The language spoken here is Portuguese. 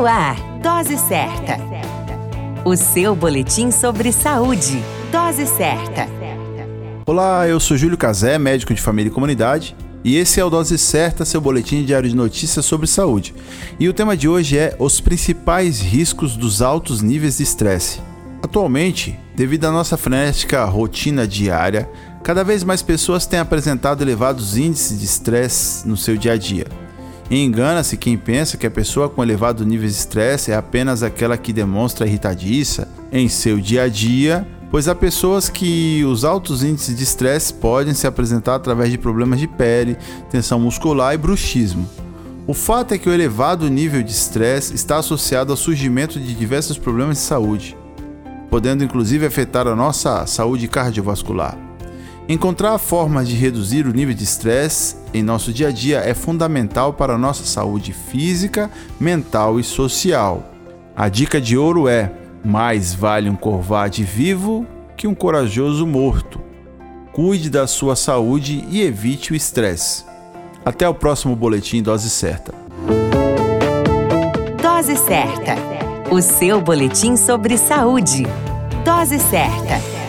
No ar, Dose Certa. O seu boletim sobre saúde. Dose Certa. Olá, eu sou Júlio Cazé, médico de família e comunidade, e esse é o Dose Certa, seu boletim diário de notícias sobre saúde. E o tema de hoje é os principais riscos dos altos níveis de estresse. Atualmente, devido à nossa frenética rotina diária, cada vez mais pessoas têm apresentado elevados índices de estresse no seu dia a dia. Engana-se quem pensa que a pessoa com elevado nível de estresse é apenas aquela que demonstra irritadiça em seu dia a dia, pois há pessoas que os altos índices de estresse podem se apresentar através de problemas de pele, tensão muscular e bruxismo. O fato é que o elevado nível de estresse está associado ao surgimento de diversos problemas de saúde, podendo inclusive afetar a nossa saúde cardiovascular. Encontrar formas de reduzir o nível de estresse em nosso dia a dia é fundamental para a nossa saúde física, mental e social. A dica de ouro é: mais vale um corvade vivo que um corajoso morto. Cuide da sua saúde e evite o estresse. Até o próximo boletim Dose Certa. Dose Certa. O seu boletim sobre saúde. Dose certa.